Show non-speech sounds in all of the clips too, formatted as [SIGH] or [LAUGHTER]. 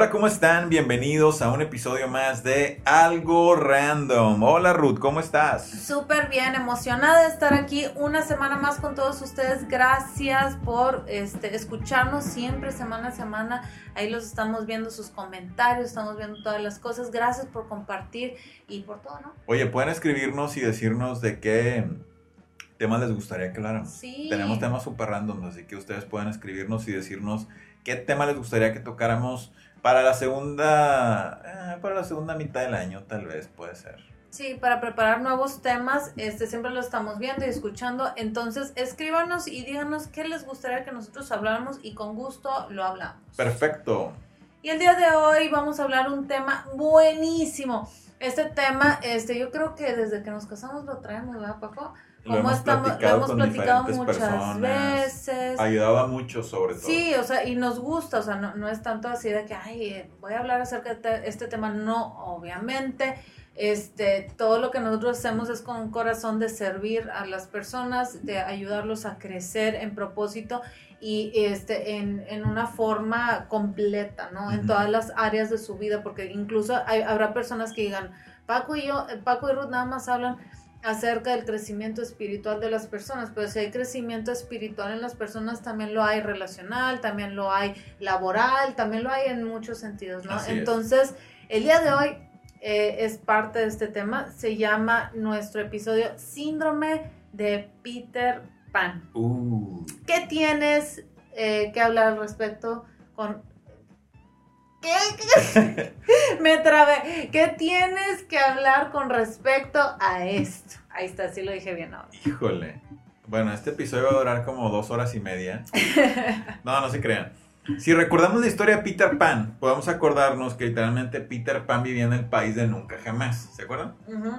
Hola, ¿cómo están? Bienvenidos a un episodio más de Algo Random. Hola Ruth, ¿cómo estás? Súper bien, emocionada de estar aquí una semana más con todos ustedes. Gracias por este, escucharnos siempre, semana a semana. Ahí los estamos viendo sus comentarios, estamos viendo todas las cosas. Gracias por compartir y por todo, ¿no? Oye, pueden escribirnos y decirnos de qué temas les gustaría que habláramos. Sí. Tenemos temas súper random, así que ustedes pueden escribirnos y decirnos qué tema les gustaría que tocáramos para la segunda, eh, para la segunda mitad del año, tal vez, puede ser. Sí, para preparar nuevos temas, este siempre lo estamos viendo y escuchando. Entonces, escríbanos y díganos qué les gustaría que nosotros habláramos y con gusto lo hablamos. Perfecto. Y el día de hoy vamos a hablar un tema buenísimo. Este tema, este, yo creo que desde que nos casamos lo traemos, ¿verdad, Paco? Lo hemos platicado hemos con platicado diferentes muchas personas. veces. Ayudaba mucho sobre todo. Sí, o sea, y nos gusta, o sea, no, no es tanto así de que, ay, eh, voy a hablar acerca de te- este tema, no, obviamente, este, todo lo que nosotros hacemos es con un corazón de servir a las personas, de ayudarlos a crecer en propósito y este, en, en una forma completa, ¿no? En todas las áreas de su vida, porque incluso hay- habrá personas que digan, Paco y yo, eh, Paco y Ruth nada más hablan acerca del crecimiento espiritual de las personas, pero si hay crecimiento espiritual en las personas, también lo hay relacional, también lo hay laboral, también lo hay en muchos sentidos, ¿no? Así es. Entonces, el día de hoy eh, es parte de este tema, se llama nuestro episodio Síndrome de Peter Pan. Uh, ¿Qué tienes eh, que hablar al respecto con... ¿Qué? Me trabé. ¿Qué tienes que hablar con respecto a esto? Ahí está, sí lo dije bien ahora. híjole. Bueno, este episodio va a durar como dos horas y media. [LAUGHS] No, no se crean. Si recordamos la historia de Peter Pan, podemos acordarnos que literalmente Peter Pan vivía en el país de nunca jamás. ¿Se acuerdan?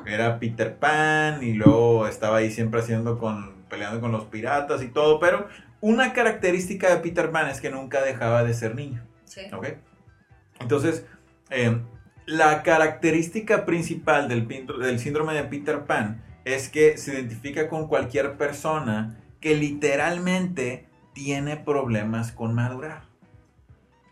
Era Peter Pan y luego estaba ahí siempre haciendo con, peleando con los piratas y todo, pero una característica de Peter Pan es que nunca dejaba de ser niño, Sí. ¿ok? Entonces, eh, la característica principal del, del síndrome de Peter Pan es que se identifica con cualquier persona que literalmente tiene problemas con madurar,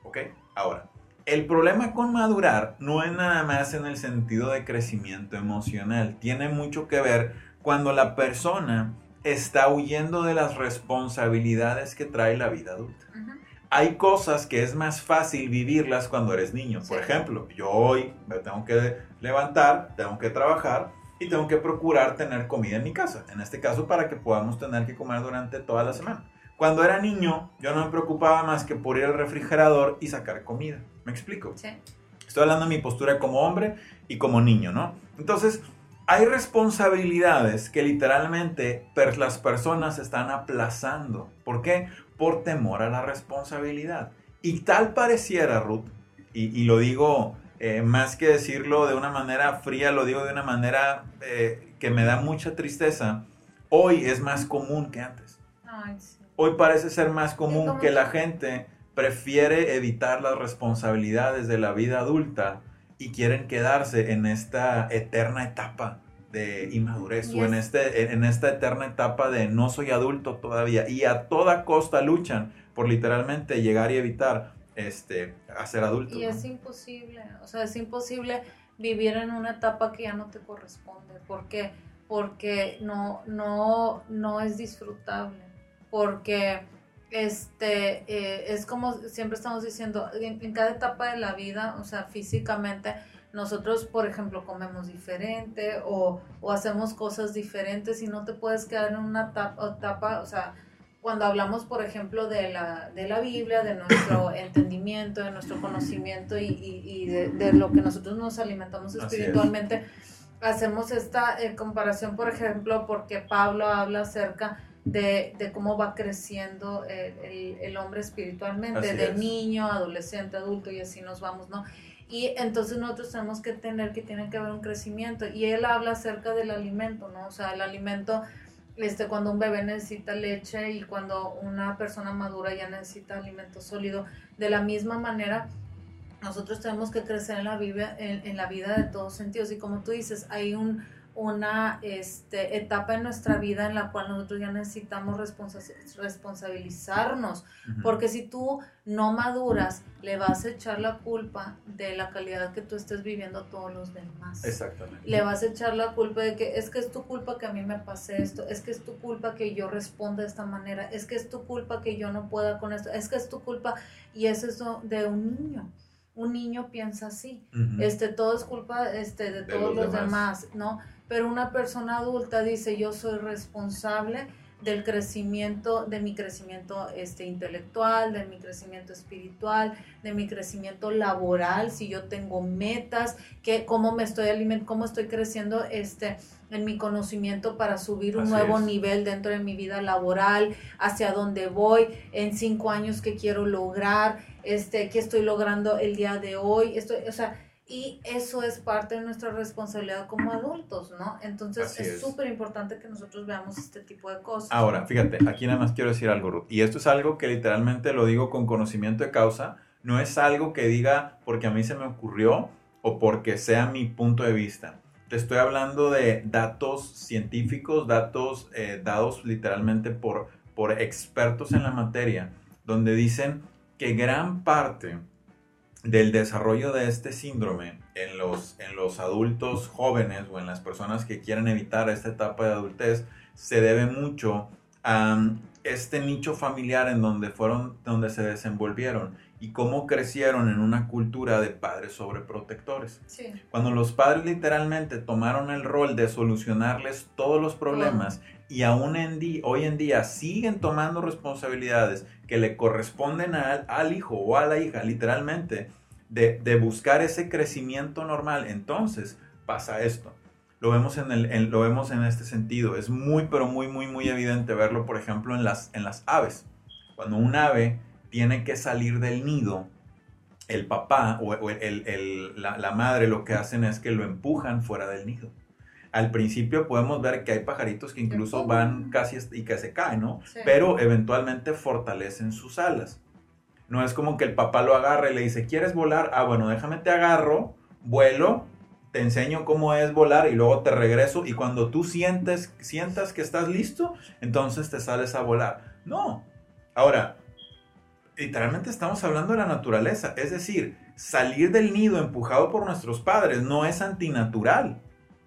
¿ok? Ahora, el problema con madurar no es nada más en el sentido de crecimiento emocional, tiene mucho que ver cuando la persona está huyendo de las responsabilidades que trae la vida adulta. Hay cosas que es más fácil vivirlas cuando eres niño. Por Sí. ejemplo, yo hoy me tengo que levantar, tengo que trabajar y tengo que procurar tener comida en mi casa. En este caso, para que podamos tener que comer durante toda la semana. Cuando era niño, yo no me preocupaba más que por ir al refrigerador y sacar comida. ¿Me explico? Sí. Estoy hablando de mi postura como hombre y como niño, ¿no? Entonces, hay responsabilidades que literalmente las personas están aplazando. ¿Por qué? Por temor a la responsabilidad. Y tal pareciera, Ruth, y, y lo digo eh, más que decirlo de una manera fría, lo digo de una manera eh, que me da mucha tristeza, hoy es más común que antes. Hoy parece ser más común que la gente prefiere evitar las responsabilidades de la vida adulta y quieren quedarse en esta eterna etapa de inmadurez o en, este, en esta eterna etapa de no soy adulto todavía y a toda costa luchan por literalmente llegar y evitar este, a ser adultos. Y ¿no? es imposible, o sea, es imposible vivir en una etapa que ya no te corresponde. ¿Por qué? Porque no, no, no es disfrutable. Porque este eh, es como siempre estamos diciendo, en, en cada etapa de la vida, o sea, físicamente, nosotros, por ejemplo, comemos diferente o, o hacemos cosas diferentes y no te puedes quedar en una etapa, etapa o sea, cuando hablamos, por ejemplo, de la, de la Biblia, de nuestro entendimiento, de nuestro conocimiento y, y- y de, de lo que nosotros nos alimentamos es. espiritualmente, hacemos esta eh, comparación, por ejemplo, porque Pablo habla acerca de, de cómo va creciendo el, el, el hombre espiritualmente, Así de es. niño, adolescente, adulto y así nos vamos, ¿no? Y entonces nosotros tenemos que tener que tiene que haber un crecimiento. Y él habla acerca del alimento, ¿no? O sea, el alimento, este, cuando un bebé necesita leche y cuando una persona madura ya necesita alimento sólido. De la misma manera, nosotros tenemos que crecer en la vida, en, en la vida de todos sentidos. Y como tú dices, hay un, una este, etapa en nuestra vida en la cual nosotros ya necesitamos responsa responsabilizarnos. Porque si tú no maduras, le vas a echar la culpa de la calidad que tú estés viviendo a todos los demás. Exactamente. Le vas a echar la culpa de que es que es tu culpa que a mí me pase esto, es que es tu culpa que yo responda de esta manera, es que es tu culpa que yo no pueda con esto, es que es tu culpa y eso es de un niño. Un niño piensa así. Este, todo es culpa este, de, De todos los los demás. demás, ¿no? Pero una persona adulta dice, yo soy responsable del crecimiento, de mi crecimiento este, intelectual, de mi crecimiento espiritual, de mi crecimiento laboral, si yo tengo metas, que, cómo me estoy alimentando, cómo estoy creciendo este, en mi conocimiento para subir un Así nuevo es. nivel dentro de mi vida laboral, hacia dónde voy, en cinco años que quiero lograr, este, qué estoy logrando el día de hoy, estoy, o sea, y eso es parte de nuestra responsabilidad como adultos, ¿no? Entonces Así es súper importante que nosotros veamos este tipo de cosas. Ahora, fíjate, aquí nada más quiero decir algo, Ruth. Y esto es algo que literalmente lo digo con conocimiento de causa. No es algo que diga porque a mí se me ocurrió o porque sea mi punto de vista. Te estoy hablando de datos científicos, datos eh, dados literalmente por, por expertos en la materia, donde dicen que gran parte del desarrollo de este síndrome en los, en los adultos jóvenes o en las personas que quieren evitar esta etapa de adultez se debe mucho a este nicho familiar en donde fueron, donde se desenvolvieron y cómo crecieron en una cultura de padres sobreprotectores. Sí, Cuando los padres literalmente tomaron el rol de solucionarles todos los problemas y aún en hoy en día siguen tomando responsabilidades que le corresponden al, al hijo o a la hija, literalmente, de, de buscar ese crecimiento normal, entonces pasa esto. Lo vemos en, el, en- lo vemos en este sentido. Es muy, pero muy, muy, muy evidente verlo, por ejemplo, en las, en las aves. Cuando un ave tiene que salir del nido, el papá o, o el- el- la, la madre lo que hacen es que lo empujan fuera del nido. Al principio podemos ver que hay pajaritos que incluso van casi y que se caen, ¿no? sí. Pero eventualmente fortalecen sus alas. No es como que el papá lo agarre y le dice, ¿quieres volar? Ah, bueno, déjame te agarro, vuelo, te enseño cómo es volar y luego te regreso y cuando tú sientes, sientas que estás listo, entonces te sales a volar. No. Ahora, literalmente estamos hablando de la naturaleza, es decir, salir del nido empujado por nuestros padres no es antinatural.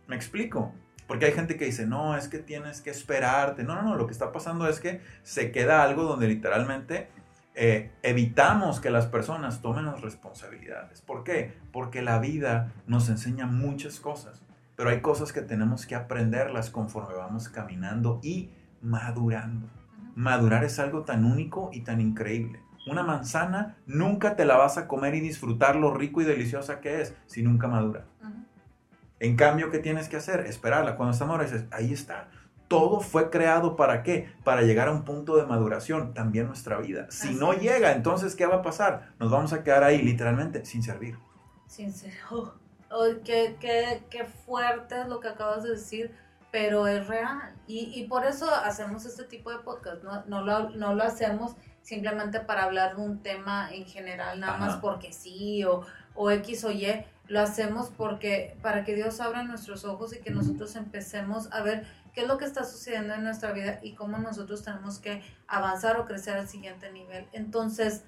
¿Me explico? Porque hay gente que dice, no, es que tienes que esperarte. No, no, no, lo que está pasando es que se queda algo donde literalmente eh, evitamos que las personas tomen las responsabilidades. ¿Por qué? Porque la vida nos enseña muchas cosas, pero hay cosas que tenemos que aprenderlas conforme vamos caminando y madurando. Madurar es algo tan único y tan increíble. Una manzana nunca te la vas a comer y disfrutar lo rico y deliciosa que es si nunca madura. En cambio, ¿qué tienes que hacer? Esperarla. Cuando está madura, dices, ahí está. Todo fue creado para qué? Para llegar a un punto de maduración, también nuestra vida. Si Así no es. llega, entonces, ¿qué va a pasar? Nos vamos a quedar ahí, literalmente, sin servir. Sincero. Oh, qué, qué, qué fuerte es lo que acabas de decir, pero es real. Y, y por eso hacemos este tipo de podcast. No, no, lo, no lo hacemos simplemente para hablar de un tema en general, nada Ajá. más porque sí o, o X o Y. Lo hacemos porque para que Dios abra nuestros ojos y que nosotros empecemos a ver qué es lo que está sucediendo en nuestra vida y cómo nosotros tenemos que avanzar o crecer al siguiente nivel. Entonces,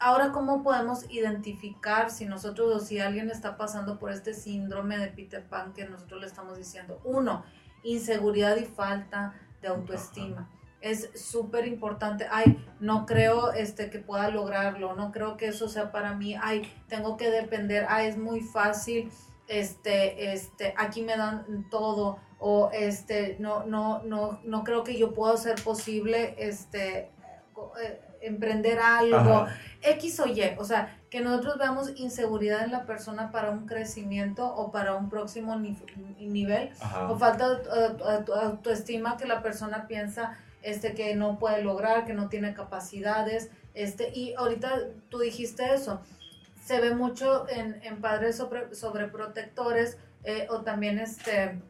Ahora, ¿cómo podemos identificar si nosotros o si alguien está pasando por este síndrome de Peter Pan que nosotros le estamos diciendo? Uno, inseguridad y falta de autoestima. Es súper importante. Ay, no creo este, que pueda lograrlo, no creo que eso sea para mí. Ay, tengo que depender. Ay, es muy fácil. Este, este, aquí me dan todo. O este, no, no, no, no creo que yo pueda ser posible, este, eh, emprender algo. Ajá. X o Y, o sea, que nosotros veamos inseguridad en la persona para un crecimiento o para un próximo ni- nivel, Ajá. o falta de auto- auto- autoestima que la persona piensa este, que no puede lograr, que no tiene capacidades, este, y ahorita tú dijiste eso, se ve mucho en, en padres sobre, sobreprotectores eh, o también este,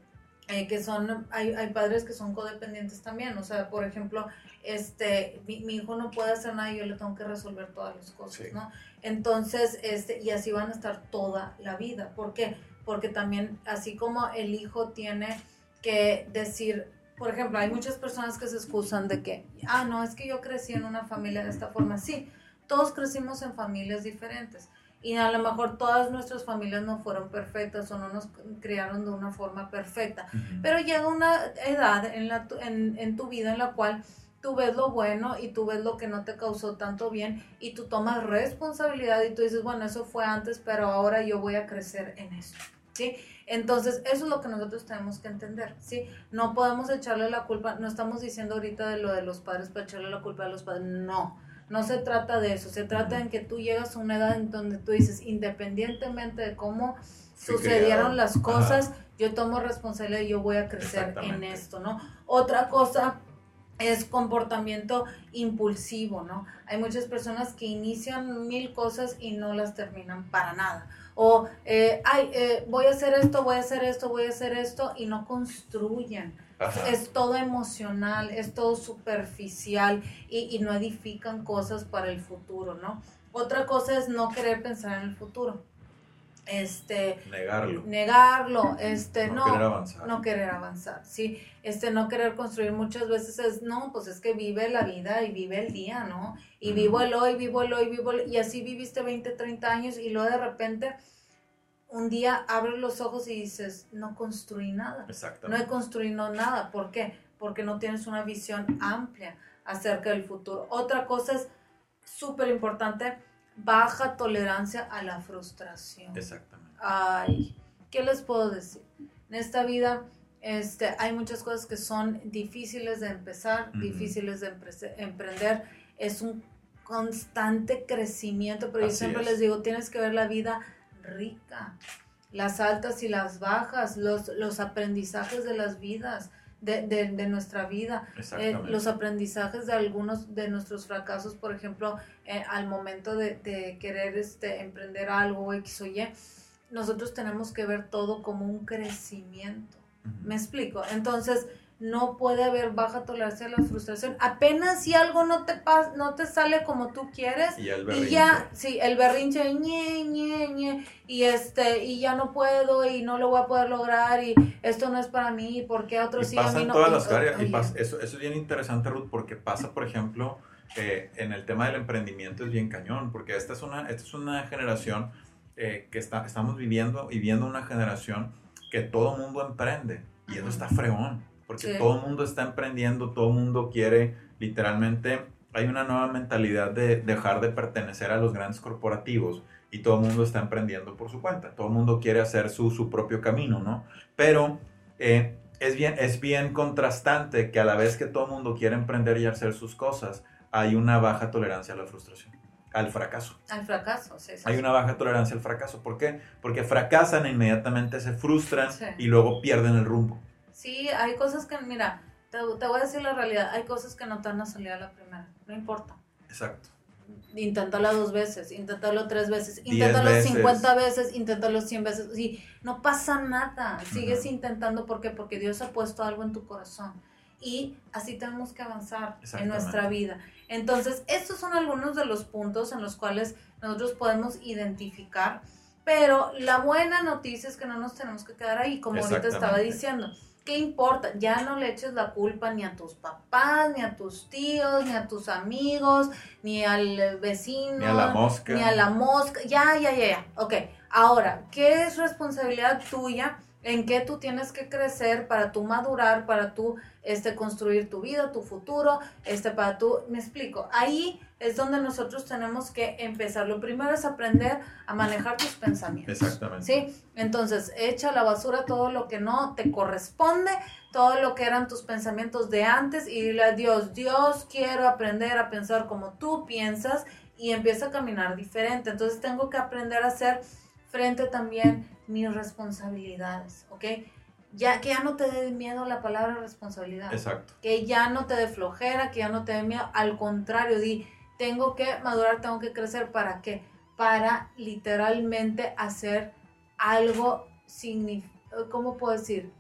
eh, que son, hay, hay padres que son codependientes también, o sea, por ejemplo, este, mi, hijo no puede hacer nada y yo le tengo que resolver todas las cosas, ¿no? Entonces, este, y así van a estar toda la vida. ¿Por qué? Porque también, así como el hijo tiene que decir, por ejemplo, hay muchas personas que se excusan de que, ah, no, es que yo crecí en una familia de esta forma. Sí, todos crecimos en familias diferentes. Y a lo mejor todas nuestras familias no fueron perfectas o no nos criaron de una forma perfecta. Pero llega una edad en, la, en, en tu vida en la cual tú ves lo bueno y tú ves lo que no te causó tanto bien y tú tomas responsabilidad y tú dices, bueno, eso fue antes, pero ahora yo voy a crecer en eso, ¿sí? Entonces, eso es lo que nosotros tenemos que entender, ¿sí? No podemos echarle la culpa, no estamos diciendo ahorita de lo de los padres para echarle la culpa a los padres, no. No se trata de eso, se trata en que tú llegas a una edad en donde tú dices, independientemente de cómo sucedieron las cosas, yo tomo responsabilidad y yo voy a crecer en esto, ¿no? Otra cosa es comportamiento impulsivo, ¿no? Hay muchas personas que inician mil cosas y no las terminan para nada. O, eh, ay, eh, voy a hacer esto, voy a hacer esto, voy a hacer esto y no construyen. Es todo emocional, es todo superficial y, y no edifican cosas para el futuro, ¿no? Otra cosa es no querer pensar en el futuro. Este negarlo. negarlo este no, querer avanzar. no querer avanzar sí este no querer construir muchas veces es no pues es que vive la vida y vive el día no y vivo el hoy vivo el hoy vivo el, y así viviste 20 30 años y luego de repente un día abres los ojos y dices no construí nada no he construido nada ¿por qué? porque no tienes una visión amplia acerca del futuro otra cosa es súper importante baja tolerancia a la frustración. Exactamente. Ay, ¿qué les puedo decir? En esta vida este, hay muchas cosas que son difíciles de empezar, difíciles de emprender. Es un constante crecimiento, pero yo siempre les digo, tienes que ver la vida rica, las altas y las bajas, los, los aprendizajes de las vidas de, de, de nuestra vida, eh, los aprendizajes de algunos de nuestros fracasos, por ejemplo, eh, al momento de, de, querer este, emprender algo X o Y, nosotros tenemos que ver todo como un crecimiento. ¿Me explico? Entonces, no puede haber baja tolerancia a la frustración. Apenas si algo no te pas no te sale como tú quieres y, ya, sí, el berrinche ñe, ñe, ñe, y este y ya no puedo y no lo voy a poder lograr y esto no es para mí, porque otros sí a mí no. todas las áreas y eso, eso es bien interesante Ruth porque pasa, por ejemplo, eh, en el tema del emprendimiento es bien cañón, porque esta es una esta es una generación eh, que está estamos viviendo y viendo una generación que todo mundo emprende y eso está fregón porque todo el mundo está emprendiendo, todo el mundo quiere, literalmente, hay una nueva mentalidad de dejar de pertenecer a los grandes corporativos y todo el mundo está emprendiendo por su cuenta, todo el mundo quiere hacer su, su propio camino, ¿no? Pero eh, es, bien, es bien contrastante que a la vez que todo el mundo quiere emprender y hacer sus cosas, hay una baja tolerancia a la frustración al fracaso. Al fracaso, sí. Hay una baja tolerancia al fracaso. ¿Por qué? Porque fracasan e inmediatamente se frustran y luego pierden el rumbo. Sí, hay cosas que, mira, te, voy a decir la realidad, hay cosas que no te van a salir a la primera, no importa. Exacto. Inténtalo dos veces, inténtalo tres veces, inténtalo cincuenta veces, inténtalo cien veces. Sí, no pasa nada, sigues intentando, ¿por qué? Porque Dios ha puesto algo en tu corazón. Y así tenemos que avanzar en nuestra vida. Entonces, estos son algunos de los puntos en los cuales nosotros podemos identificar. Pero la buena noticia es que no nos tenemos que quedar ahí, como ahorita estaba diciendo ¿qué importa? Ya no le eches la culpa ni a tus papás, ni a tus tíos, ni a tus amigos, ni al vecino. Ni a la mosca. Ni a la mosca. Ya, ya, ya, ya. Ok. Ahora, ¿qué es responsabilidad tuya? en qué tú tienes que crecer para tú madurar, para tú este, construir tu vida, tu futuro, este, para tú, me explico, ahí es donde nosotros tenemos que empezar. Lo primero es aprender a manejar tus pensamientos. Exactamente. ¿Sí? Entonces, echa a la basura todo lo que no te corresponde, todo lo que eran tus pensamientos de antes y dile a Dios, Dios, quiero aprender a pensar como tú piensas y empieza a caminar diferente. Entonces, tengo que aprender a hacer frente también mis responsabilidades, ¿ok? ya que ya no te dé miedo la palabra responsabilidad. Exacto. Que ya no te dé flojera, que ya no te dé miedo. Al contrario, di, tengo que madurar, tengo que crecer. ¿Para qué? Para literalmente hacer algo significativo, ¿cómo puedo decir?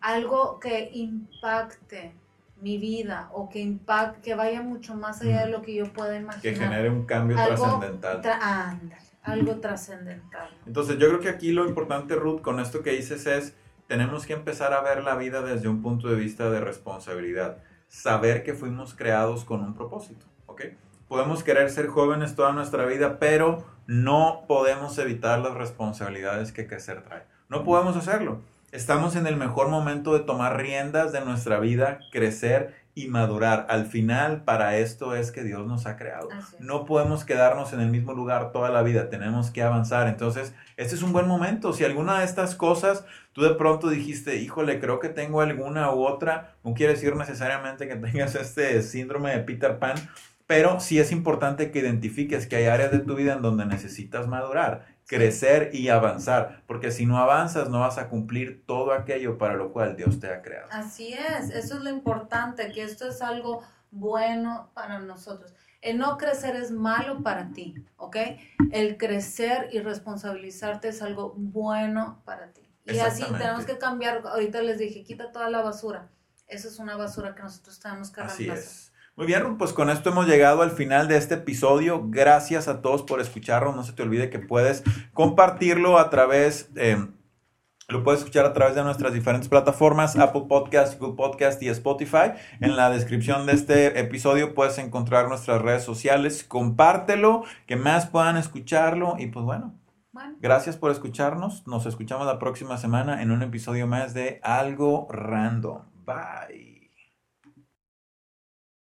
Algo que impacte mi vida o que impacte, que vaya mucho más allá de lo que yo pueda imaginar. Que genere un cambio trascendental. algo trascendental. Entonces yo creo que aquí lo importante, Ruth, con esto que dices es, tenemos que empezar a ver la vida desde un punto de vista de responsabilidad. Saber que fuimos creados con un propósito, ¿ok? Podemos querer ser jóvenes toda nuestra vida, pero no podemos evitar las responsabilidades que crecer trae. No podemos hacerlo. Estamos en el mejor momento de tomar riendas de nuestra vida, crecer y madurar. Al final, para esto es que Dios nos ha creado. No podemos quedarnos en el mismo lugar toda la vida, tenemos que avanzar. Entonces, este es un buen momento. Si alguna de estas cosas tú de pronto dijiste, híjole, creo que tengo alguna u otra, no quiere decir necesariamente que tengas este síndrome de Peter Pan, pero sí es importante que identifiques que hay áreas de tu vida en donde necesitas madurar crecer y avanzar, porque si no avanzas no vas a cumplir todo aquello para lo cual Dios te ha creado. Así es, eso es lo importante, que esto es algo bueno para nosotros. El no crecer es malo para ti, ¿ok? El crecer y responsabilizarte es algo bueno para ti. Y así tenemos que cambiar, ahorita les dije, quita toda la basura. Eso es una basura que nosotros tenemos que reemplazar. Así es. Muy bien, pues con esto hemos llegado al final de este episodio. Gracias a todos por escucharnos. No se te olvide que puedes compartirlo a través, eh, lo puedes escuchar a través de nuestras diferentes plataformas, Apple Podcast, Google Podcast y Spotify. En la descripción de este episodio puedes encontrar nuestras redes sociales. Compártelo, que más puedan escucharlo. Y pues bueno, bueno. gracias por escucharnos. Nos escuchamos la próxima semana en un episodio más de Algo Random. Bye.